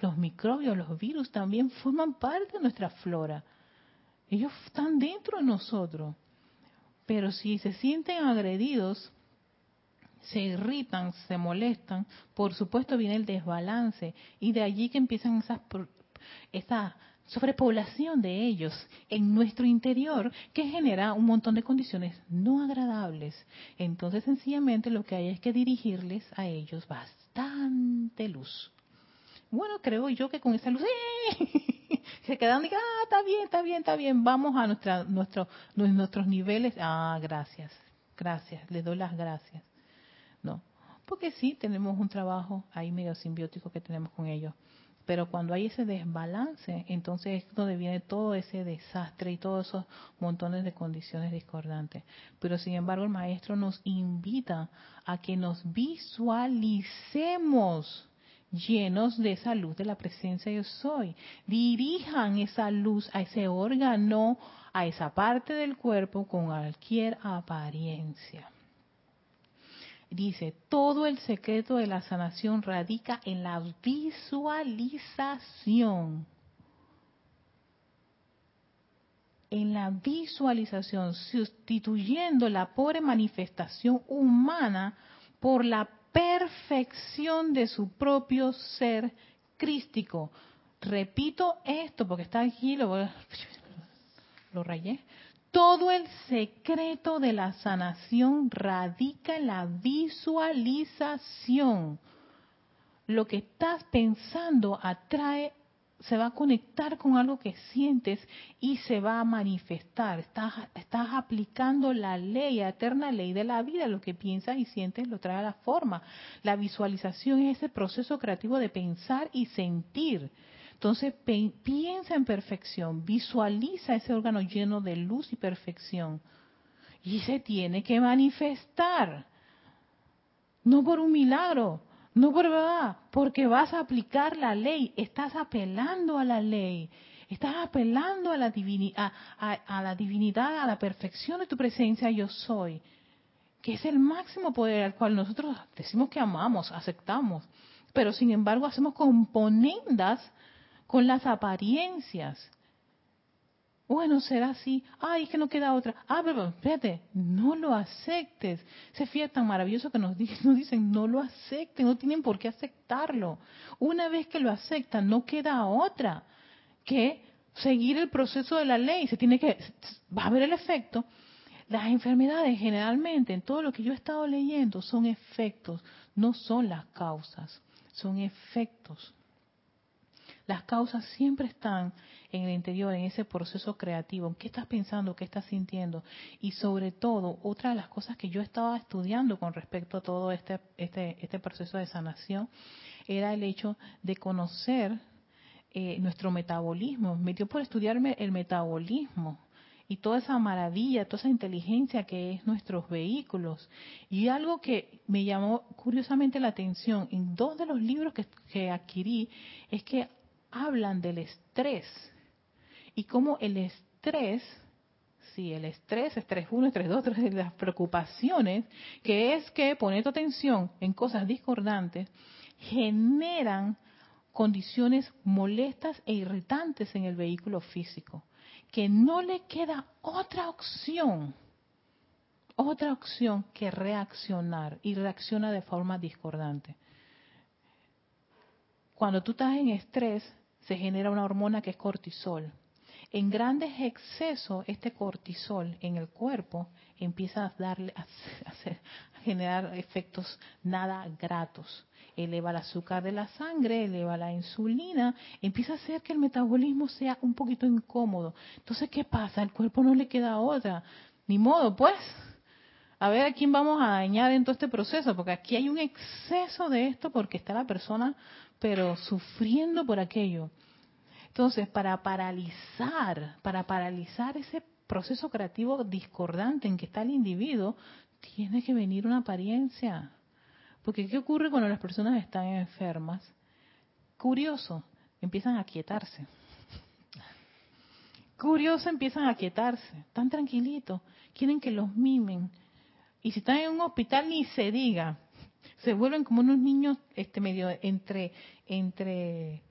los microbios, los virus también forman parte de nuestra flora. Ellos están dentro de nosotros. Pero si se sienten agredidos, se irritan, se molestan, por supuesto viene el desbalance y de allí que empiezan esas esa sobrepoblación de ellos en nuestro interior que genera un montón de condiciones no agradables. Entonces sencillamente lo que hay es que dirigirles a ellos bastante luz. Bueno, creo yo que con esa luz ¡eh! se quedan y ah, está bien, está bien, está bien, vamos a nuestra, nuestro, nuestros niveles. Ah, gracias, gracias, les doy las gracias. No, porque sí tenemos un trabajo ahí medio simbiótico que tenemos con ellos. Pero cuando hay ese desbalance, entonces es donde viene todo ese desastre y todos esos montones de condiciones discordantes. Pero sin embargo el maestro nos invita a que nos visualicemos llenos de esa luz de la presencia yo soy. Dirijan esa luz a ese órgano, a esa parte del cuerpo con cualquier apariencia. Dice, todo el secreto de la sanación radica en la visualización. En la visualización, sustituyendo la pobre manifestación humana por la perfección de su propio ser crístico. Repito esto porque está aquí, lo, lo rayé. Todo el secreto de la sanación radica en la visualización. Lo que estás pensando atrae, se va a conectar con algo que sientes y se va a manifestar. Estás, aplicando la ley, la eterna ley de la vida. Lo que piensas y sientes lo trae a la forma. La visualización es ese proceso creativo de pensar y sentir. Entonces piensa en perfección, visualiza ese órgano lleno de luz y perfección. Y se tiene que manifestar. No por un milagro, no por verdad, porque vas a aplicar la ley, estás apelando a la ley, estás apelando a la, divinidad, a, la divinidad, a la perfección de tu presencia yo soy, que es el máximo poder al cual nosotros decimos que amamos, aceptamos, pero sin embargo hacemos componendas con las apariencias. Bueno, será así. Ay, es que no queda otra. Ah, pero espérate, no lo aceptes. Ese fiel tan maravilloso que nos, nos dicen, no lo acepten, no tienen por qué aceptarlo. Una vez que lo aceptan, no queda otra que seguir el proceso de la ley. Se tiene que, va a haber el efecto. Las enfermedades generalmente, en todo lo que yo he estado leyendo, son efectos, no son las causas, son efectos. Las causas siempre están en el interior, en ese proceso creativo. ¿Qué estás pensando? ¿Qué estás sintiendo? Y sobre todo, otra de las cosas que yo estaba estudiando con respecto a todo este, este, este proceso de sanación era el hecho de conocer eh, nuestro metabolismo. Me dio por estudiarme el metabolismo y toda esa maravilla, toda esa inteligencia que es nuestros vehículos. Y algo que me llamó curiosamente la atención en dos de los libros que, que adquirí es que hablan del estrés y cómo el estrés, sí, el estrés, estrés 1, estrés 2, de las preocupaciones, que es que poner tu atención en cosas discordantes, generan condiciones molestas e irritantes en el vehículo físico que no le queda otra opción, otra opción que reaccionar y reacciona de forma discordante. Cuando tú estás en estrés, se genera una hormona que es cortisol. En grandes excesos, este cortisol en el cuerpo empieza a darle a, generar efectos nada gratos. Eleva el azúcar de la sangre, eleva la insulina, empieza a hacer que el metabolismo sea un poquito incómodo. Entonces, ¿qué pasa? El cuerpo no le queda otra. Ni modo, pues. A ver a quién vamos a dañar en todo este proceso, porque aquí hay un exceso de esto porque está la persona, pero sufriendo por aquello. Entonces, para paralizar, para paralizar ese proceso creativo discordante en que está el individuo, tiene que venir una apariencia. Porque ¿qué ocurre cuando las personas están enfermas? Curioso, empiezan a quietarse. Curioso, empiezan a quietarse. Están tranquilitos, quieren que los mimen. Y si están en un hospital, ni se diga. Se vuelven como unos niños este medio entre entre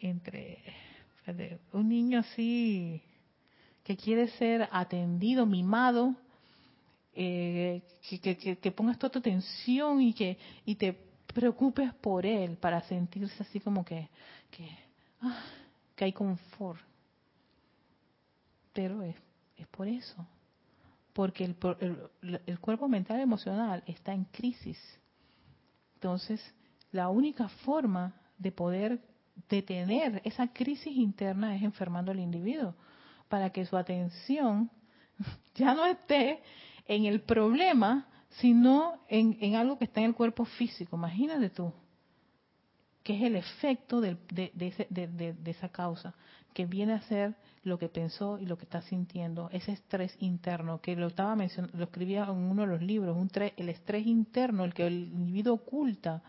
entre un niño así que quiere ser atendido, mimado, eh, que, pongas toda tu atención y que y te preocupes por él para sentirse así como que, que, ah, hay confort. Pero es, es por eso, porque el, el, el cuerpo mental emocional está en crisis. Entonces, la única forma de poder detener esa crisis interna es enfermando al individuo para que su atención ya no esté en el problema, sino en, algo que está en el cuerpo físico. Imagínate tú, que es el efecto de, esa causa, que viene a ser lo que pensó y lo que está sintiendo, ese estrés interno, que lo estaba mencionando, lo escribía en uno de los libros, un el estrés interno, el que el individuo oculta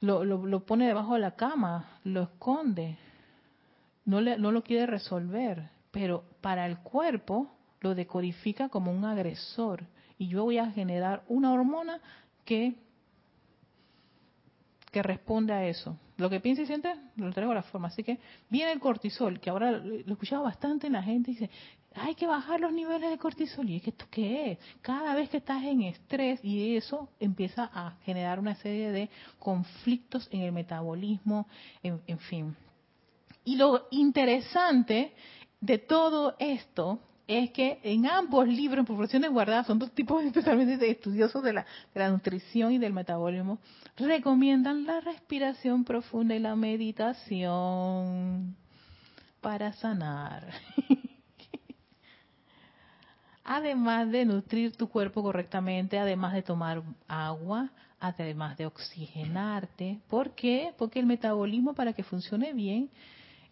lo, lo, pone debajo de la cama, lo esconde, no, le, no lo quiere resolver, pero para el cuerpo lo decodifica como un agresor y yo voy a generar una hormona que que responde a eso. Lo que piensa y siente, lo traigo a la forma. Así que viene el cortisol, que ahora lo he bastante en la gente, dice, hay que bajar los niveles de cortisol. ¿Y es que esto qué es? Cada vez que estás en estrés y eso empieza a generar una serie de conflictos en el metabolismo, en, en fin. Y lo interesante de todo esto es que en ambos libros, en proporciones guardadas, son dos tipos especialmente de estudiosos de la, de la nutrición y del metabolismo, recomiendan la respiración profunda y la meditación para sanar. además de nutrir tu cuerpo correctamente, además de tomar agua, además de oxigenarte. ¿Por qué? Porque el metabolismo para que funcione bien,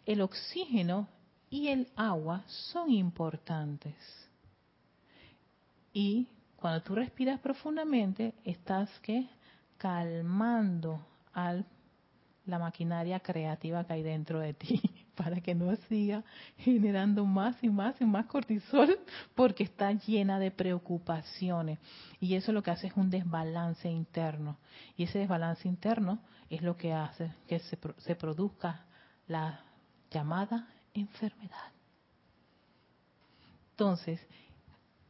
el oxígeno y el agua son importantes. Y cuando tú respiras profundamente, estás que calmando a la maquinaria creativa que hay dentro de ti para que no siga generando más y más y más cortisol porque está llena de preocupaciones. Y eso lo que hace es un desbalance interno. Y ese desbalance interno es lo que hace que se, se produzca la llamada enfermedad. Entonces,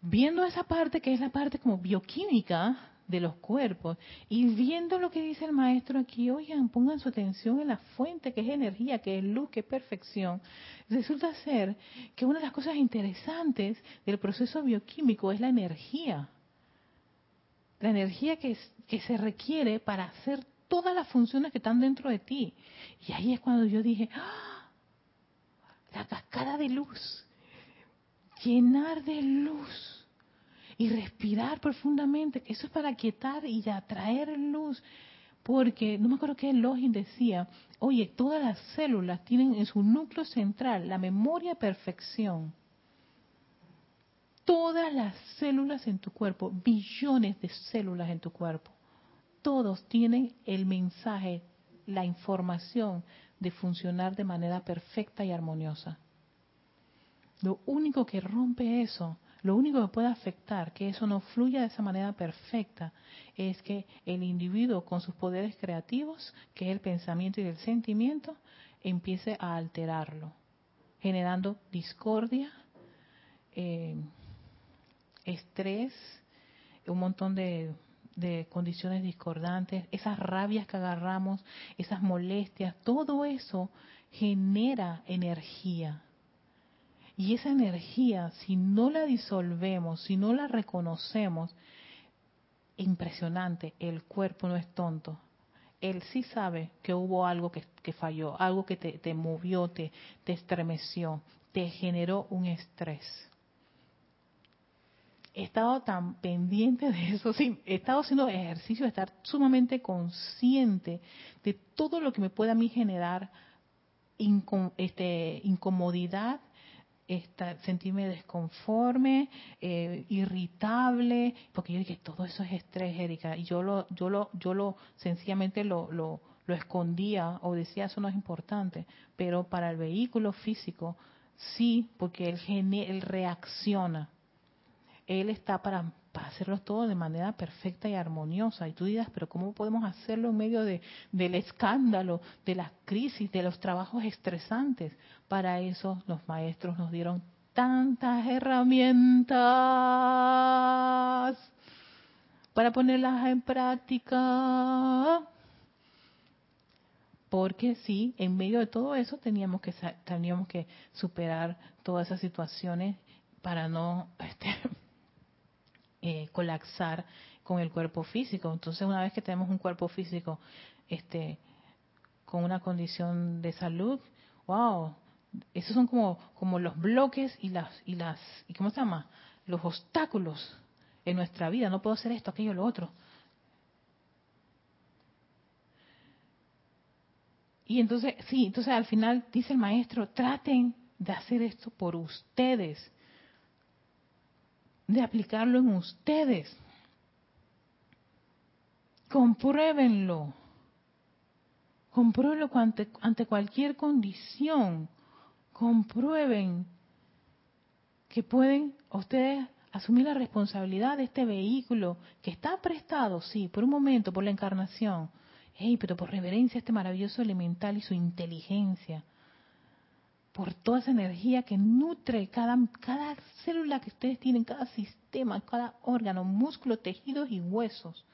viendo esa parte que es la parte como bioquímica de los cuerpos y viendo lo que dice el maestro aquí, oigan, pongan su atención en la fuente que es energía, que es luz, que es perfección. Resulta ser que una de las cosas interesantes del proceso bioquímico es la energía. La energía que, se requiere para hacer todas las funciones que están dentro de ti. Y ahí es cuando yo dije, ¡Ah! La cascada de luz, llenar de luz y respirar profundamente, eso es para quietar y atraer luz. Porque, no me acuerdo qué Login decía, oye, todas las células tienen en su núcleo central la memoria perfección. Todas las células en tu cuerpo, billones de células en tu cuerpo, todos tienen el mensaje, la información de funcionar de manera perfecta y armoniosa. Lo único que rompe eso lo único que puede afectar que eso no fluya de esa manera perfecta es que el individuo con sus poderes creativos, que es el pensamiento y el sentimiento, empiece a alterarlo, generando discordia, eh, estrés, un montón de, de condiciones discordantes, esas rabias que agarramos, esas molestias, todo eso genera energía y esa energía, si no la disolvemos, si no la reconocemos, impresionante, el cuerpo no es tonto. Él sí sabe que hubo algo que, falló, algo que te, movió, te, te estremeció, te generó un estrés. He estado tan pendiente de eso, sí, he estado haciendo ejercicio de estar sumamente consciente de todo lo que me puede a mí generar este, incomodidad, sentirme desconforme, eh, irritable, porque yo dije, todo eso es estrés, Erika, y yo lo, yo lo, yo lo sencillamente lo, lo, lo escondía o decía, eso no es importante, pero para el vehículo físico, sí, porque él, él reacciona. Él está para hacerlo todo de manera perfecta y armoniosa. Y tú dirás, pero ¿cómo podemos hacerlo en medio de, del escándalo, de las crisis, de los trabajos estresantes? Para eso los maestros nos dieron tantas herramientas para ponerlas en práctica. Porque sí, en medio de todo eso teníamos que teníamos que superar todas esas situaciones para no este, eh, colapsar con el cuerpo físico. Entonces, una vez que tenemos un cuerpo físico este, con una condición de salud, wow, esos son como, como los bloques y las, y las, ¿y cómo se llama? Los obstáculos en nuestra vida. No puedo hacer esto, aquello, lo otro. Y entonces, sí, entonces al final dice el maestro, traten de hacer esto por ustedes de aplicarlo en ustedes. Compruébenlo. Compruébenlo ante, ante cualquier condición. Comprueben que pueden ustedes asumir la responsabilidad de este vehículo que está prestado, sí, por un momento, por la encarnación. Hey, pero por reverencia a este maravilloso elemental y su inteligencia por toda esa energía que nutre cada, cada célula que ustedes tienen, cada sistema, cada órgano, músculo, tejidos y huesos.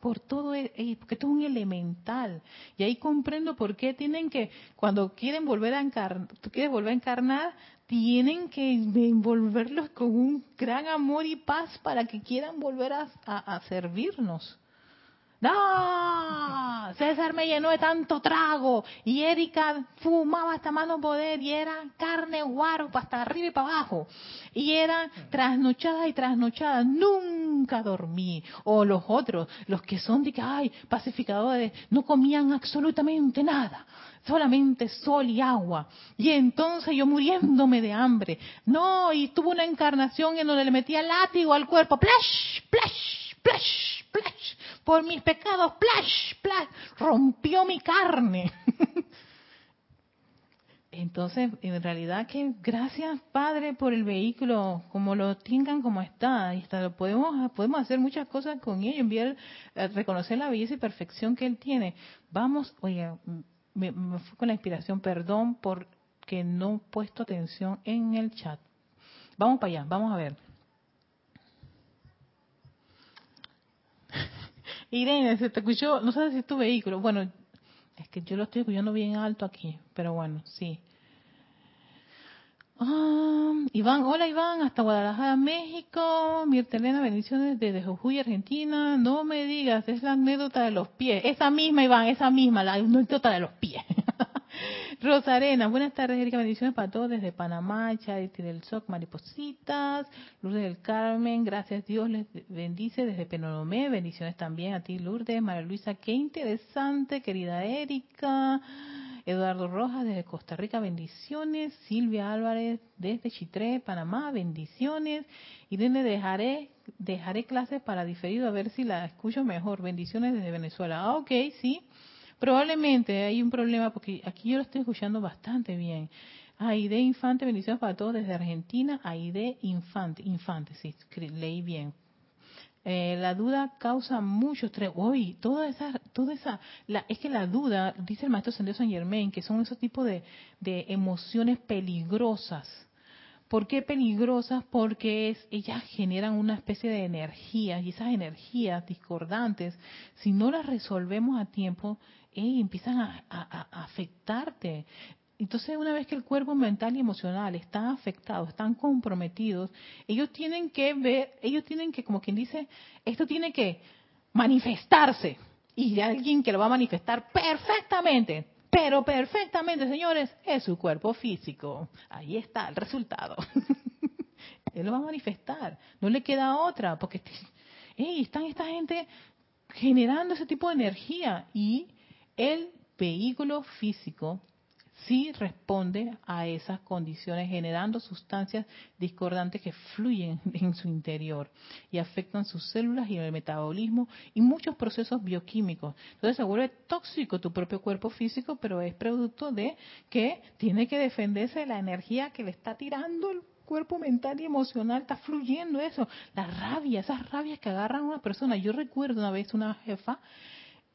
Por todo, e, eh, porque esto es un elemental. Y ahí comprendo por qué tienen que, cuando quieren volver a encarnar, quieres volver a encarnar, tienen que envolverlos con un gran amor y paz para que quieran volver a servirnos. ¡No! César me llenó de tanto trago y Erika fumaba hasta mano poder y era carne guaro hasta arriba y para abajo. Y eran trasnochadas y trasnochadas. Nunca dormí. O los otros, los que son de que, ay, pacificadores, no comían absolutamente nada. Solamente sol y agua. Y entonces yo muriéndome de hambre. No, y tuvo una encarnación en donde le metía látigo al cuerpo. ¡Plash! ¡Plash! ¡Plash! ¡Plash! por mis pecados, plash, plash, rompió mi carne. Entonces, en realidad que gracias Padre por el vehículo, como lo tengan como está, y hasta lo podemos, podemos hacer muchas cosas con ello, enviar, eh, reconocer la belleza y perfección que él tiene. Vamos, oye, me, me fui con la inspiración, perdón porque no he puesto atención en el chat. Vamos para allá, vamos a ver. Irene, se te escuchó, no sé si es tu vehículo. Bueno, es que yo lo estoy escuchando bien alto aquí, pero bueno, sí. Ah, Iván, hola Iván, hasta Guadalajara, México. Mirtelena, bendiciones desde Jujuy, Argentina. No me digas, es la anécdota de los pies. Esa misma, Iván, esa misma, la anécdota de los pies. Rosarena, buenas tardes, Erika, bendiciones para todos desde Panamá, Charity del SOC, Maripositas, Lourdes del Carmen, gracias Dios les bendice desde Penonomé, bendiciones también a ti Lourdes, María Luisa, qué interesante, querida Erika. Eduardo Rojas desde Costa Rica, bendiciones. Silvia Álvarez desde Chitré, Panamá, bendiciones. Y desde dejaré, dejaré clases para diferido a ver si la escucho mejor. Bendiciones desde Venezuela. Ah, ok, sí. Probablemente hay un problema porque aquí yo lo estoy escuchando bastante bien. Aide Infante, bendiciones para todos desde Argentina. Aide Infante, Infante, sí, leí bien. Eh, la duda causa mucho estrés. Uy, toda esa, toda esa, la, es que la duda, dice el maestro Sendido San Germain, que son esos tipos de, de emociones peligrosas. ¿Por qué peligrosas? Porque es, ellas generan una especie de energía y esas energías discordantes, si no las resolvemos a tiempo, empiezan a, afectarte. Entonces, una vez que el cuerpo mental y emocional están afectados, están comprometidos, ellos tienen que ver, ellos tienen que, como quien dice, esto tiene que manifestarse. Y alguien que lo va a manifestar perfectamente, pero perfectamente, señores, es su cuerpo físico. Ahí está el resultado. Él lo va a manifestar. No le queda otra, porque hey, están esta gente generando ese tipo de energía y el vehículo físico sí responde a esas condiciones generando sustancias discordantes que fluyen en su interior y afectan sus células y el metabolismo y muchos procesos bioquímicos. Entonces se vuelve tóxico tu propio cuerpo físico, pero es producto de que tiene que defenderse de la energía que le está tirando el cuerpo mental y emocional, está fluyendo eso, la rabia, esas rabias que agarran a una persona. Yo recuerdo una vez una jefa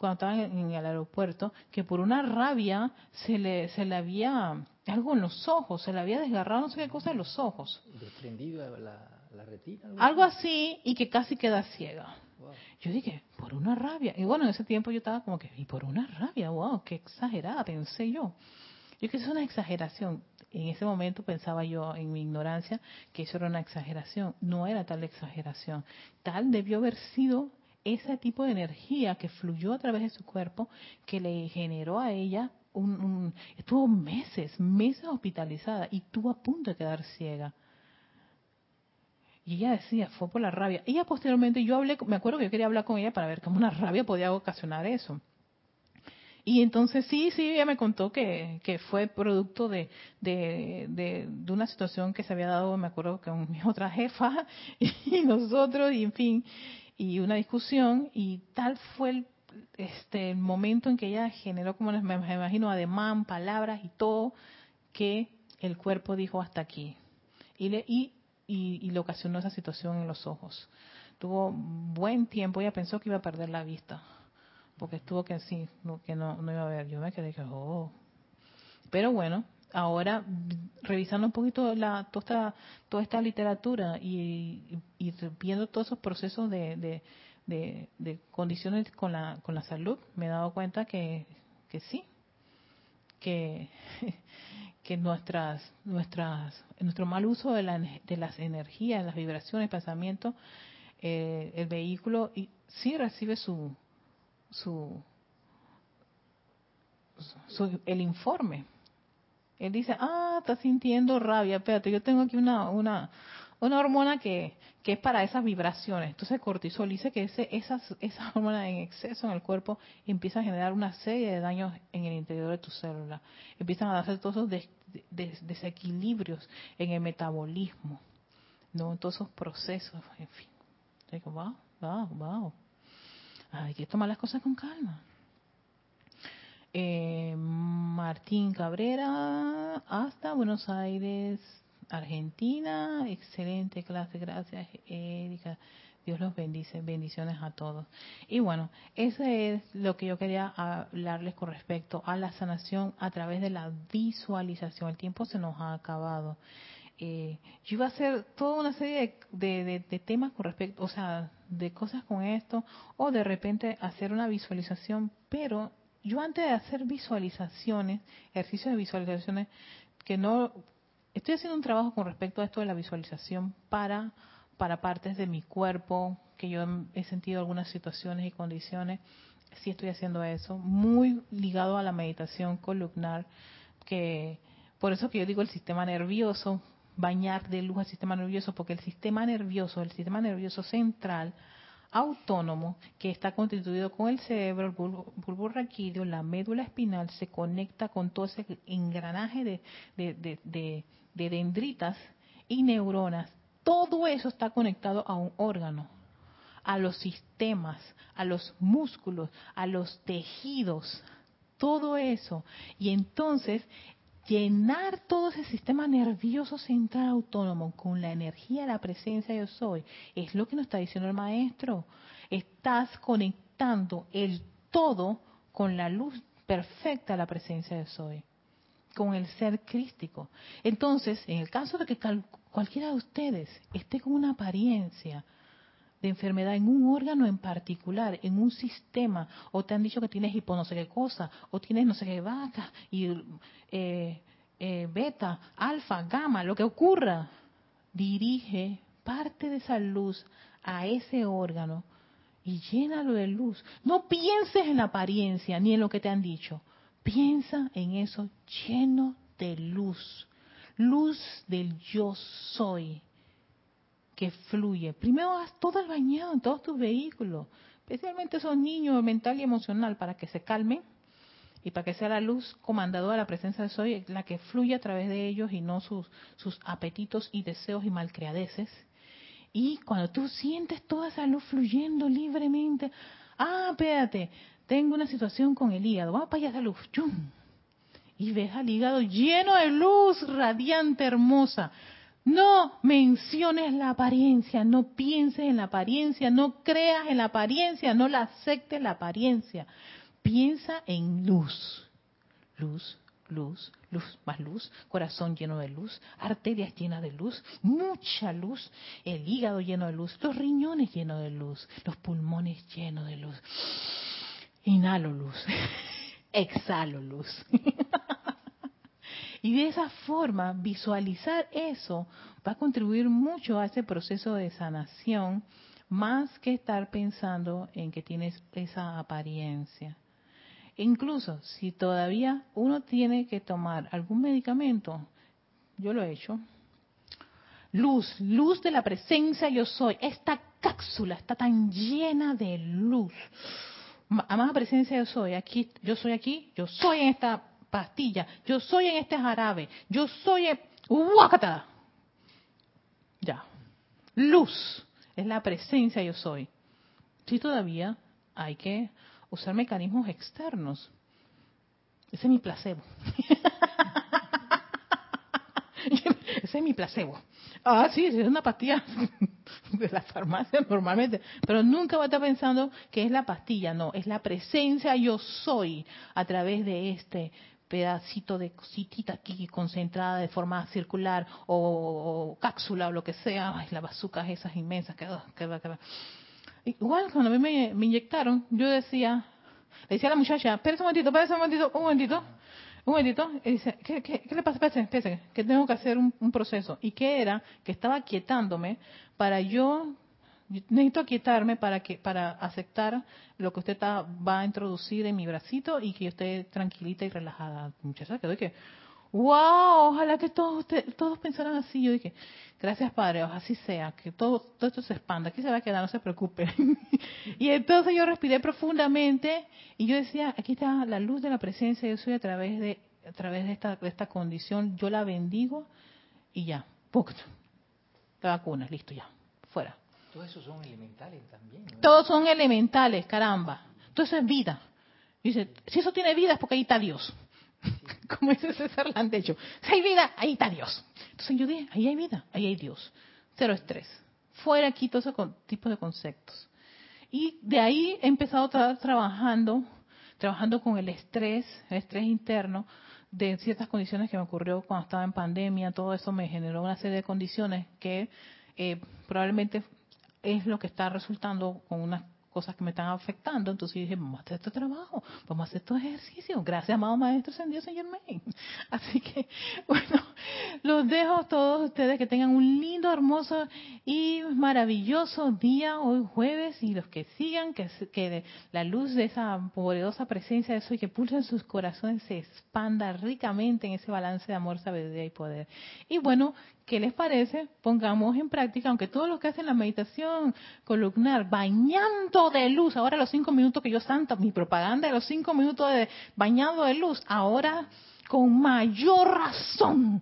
cuando estaba en, el aeropuerto, que por una rabia se le, se le había algo en los ojos, se le había desgarrado no sé qué cosa en los ojos. Desprendido la, la retina. Algo, así y que casi queda ciega. Yo dije, por una rabia. Y bueno, en ese tiempo yo estaba como que, y por una rabia, wow, qué exagerada, pensé yo. Yo que es una exageración. En ese momento pensaba yo, en mi ignorancia, que eso era una exageración. No era tal exageración. Tal debió haber sido ese tipo de energía que fluyó a través de su cuerpo que le generó a ella un, estuvo meses, meses hospitalizada y estuvo a punto de quedar ciega. Y ella decía, fue por la rabia. Ella posteriormente, yo hablé, me acuerdo que yo quería hablar con ella para ver cómo una rabia podía ocasionar eso. Y entonces sí, sí, ella me contó que, que fue producto de, de, de, de, una situación que se había dado, me acuerdo, con mi otra jefa y nosotros, y en fin, y una discusión y tal fue el, este, el momento en que ella generó, como me imagino, ademán, palabras y todo, que el cuerpo dijo hasta aquí. Y le, y, y, le ocasionó esa situación en los ojos. Tuvo buen tiempo, ella pensó que iba a perder la vista, porque estuvo que sí, no, que no, no iba a ver. Yo me quedé que, oh. Pero bueno, ahora revisando un poquito la, toda, esta, literatura y, viendo todos esos procesos de, de, condiciones con la, con la salud, me he dado cuenta que, que sí, que, que nuestras, nuestras, nuestro mal uso de, la, de las energías, las vibraciones, pensamientos, eh, el vehículo sí recibe su, su, su, el informe él dice, ah, está sintiendo rabia, espérate, yo tengo aquí una, una, una hormona que, que es para esas vibraciones. Entonces cortisol dice que ese, esas, esa hormona en exceso en el cuerpo empieza a generar una serie de daños en el interior de tu célula. Empiezan a darse todos esos desequilibrios en el metabolismo, ¿no? En todos esos procesos, en fin. Digo, wow, wow, wow. Hay que tomar las cosas con calma eh, Martín Cabrera hasta Buenos Aires, Argentina. Excelente clase, gracias Erika. Dios los bendice, bendiciones a todos. Y bueno, eso es lo que yo quería hablarles con respecto a la sanación a través de la visualización. El tiempo se nos ha acabado. Eh, yo iba a hacer toda una serie de, de, temas con respecto, o sea, de cosas con esto, o de repente hacer una visualización, pero yo antes de hacer visualizaciones, ejercicios de visualizaciones, que no estoy haciendo un trabajo con respecto a esto de la visualización para, para partes de mi cuerpo, que yo he sentido algunas situaciones y condiciones. Sí estoy haciendo eso, muy ligado a la meditación columnar, que por eso que yo digo el sistema nervioso, bañar de luz al sistema nervioso, porque el sistema nervioso, el sistema nervioso central, autónomo, que está constituido con el cerebro, el bulbo, raquídeo, la médula espinal, se conecta con todo ese engranaje de, de, de, de dendritas y neuronas. Todo eso está conectado a un órgano, a los sistemas, a los músculos, a los tejidos, todo eso. Y entonces llenar todo ese sistema nervioso central autónomo con la energía de la presencia yo soy, es lo que nos está diciendo el maestro. Estás conectando el todo con la luz perfecta de la presencia yo soy, con el ser crístico. Entonces, en el caso de que cualquiera de ustedes esté con una apariencia de enfermedad en un órgano en particular, en un sistema, o te han dicho que tienes hipo sé qué cosa, o tienes no sé qué vaca, y eh, eh, beta, alfa, gamma, lo que ocurra, dirige parte de esa luz a ese órgano y llénalo de luz. No pienses en la apariencia ni en lo que te han dicho. Piensa en eso lleno de luz. Luz del yo soy fluye. Primero haz todo el bañado en todos tus vehículos, especialmente esos niños mental y emocional, para que se calmen y para que sea la luz comandadora, la presencia de Soy, la que fluye a través de ellos y no sus, sus apetitos y deseos y malcriadeces. Y cuando tú sientes toda esa luz fluyendo libremente, ah, espérate, tengo una situación con el hígado, vamos para allá esa luz, y ves al hígado lleno de luz radiante, hermosa. No menciones la apariencia, no pienses en la apariencia, no creas en la apariencia, no la aceptes la apariencia. Piensa en luz, luz, luz, luz, más luz, corazón lleno de luz, arterias llenas de luz, mucha luz, el hígado lleno de luz, los riñones llenos de luz, los pulmones llenos de luz. Inhalo luz, exhalo luz. Y de esa forma, visualizar eso va a contribuir mucho a ese proceso de sanación, más que estar pensando en que tienes esa apariencia. incluso si todavía uno tiene que tomar algún medicamento, yo lo he hecho, luz, luz de la presencia yo soy. Esta cápsula está tan llena de luz. A más presencia yo soy. Aquí, yo soy aquí, yo soy en esta pastilla, yo soy en este jarabe, yo soy en... Ya. Luz es la presencia yo soy. Si todavía hay que usar mecanismos externos. Ese es mi placebo. Ese es mi placebo. Ah, sí, es una pastilla de la farmacia normalmente, pero nunca va a estar pensando que es la pastilla, no, es la presencia yo soy a través de este pedacito de cositita aquí concentrada de forma circular o, cápsula o lo que sea, ay, las bazucas esas inmensas, que, Igual cuando a mí me, inyectaron, yo decía, le decía a la muchacha, espérate un momentito, espérate un momentito, un momentito, un momentito, y dice, ¿qué, qué, le pasa? Espérate, que tengo que hacer un, un proceso. ¿Y qué era? Que estaba quietándome para yo necesito aquietarme para que para aceptar lo que usted va a introducir en mi bracito y que yo esté tranquilita y relajada. Muchacha, que doy que, wow, ojalá que todos todos pensaran así. Yo dije, gracias Padre, así sea, que todo, todo esto se expanda, aquí se va a quedar, no se preocupe. y entonces yo respiré profundamente y yo decía, aquí está la luz de la presencia, yo soy a través de a través de esta, de esta condición, yo la bendigo y ya, la vacuna, listo ya, fuera. Todos esos son elementales también. Todos son elementales, caramba. Todo eso es vida. Dice, si eso tiene vida es porque ahí está Dios. Como dice César Landecho. Si hay vida, ahí está Dios. Entonces yo dije, ahí hay vida, ahí hay Dios. Cero estrés. Fuera aquí todos esos tipos de conceptos. Y de ahí he empezado a estar trabajando, trabajando con el estrés, el estrés interno, de ciertas condiciones que me ocurrió cuando estaba en pandemia, todo eso me generó una serie de condiciones que eh, probablemente es lo que está resultando con unas cosas que me están afectando. Entonces dije, vamos a hacer este trabajo, vamos a hacer estos ejercicios. Gracias, amado Maestro Ascendido Señor May. Así que, bueno, los dejo a todos ustedes que tengan un lindo, hermoso y maravilloso día hoy jueves y los que sigan, que, que la luz de esa poderosa presencia de eso y que pulsa en sus corazones se expanda ricamente en ese balance de amor, sabiduría y poder. Y bueno, ¿qué les parece? Pongamos en práctica, aunque todos los que hacen la meditación columnar, bañando de luz, ahora los cinco minutos que yo santo, mi propaganda de los cinco minutos de bañado de luz, ahora con mayor razón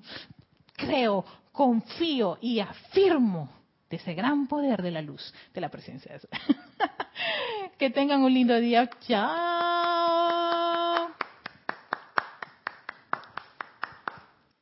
creo, confío y afirmo de ese gran poder de la luz, de la presencia de eso. que tengan un lindo día. Chao.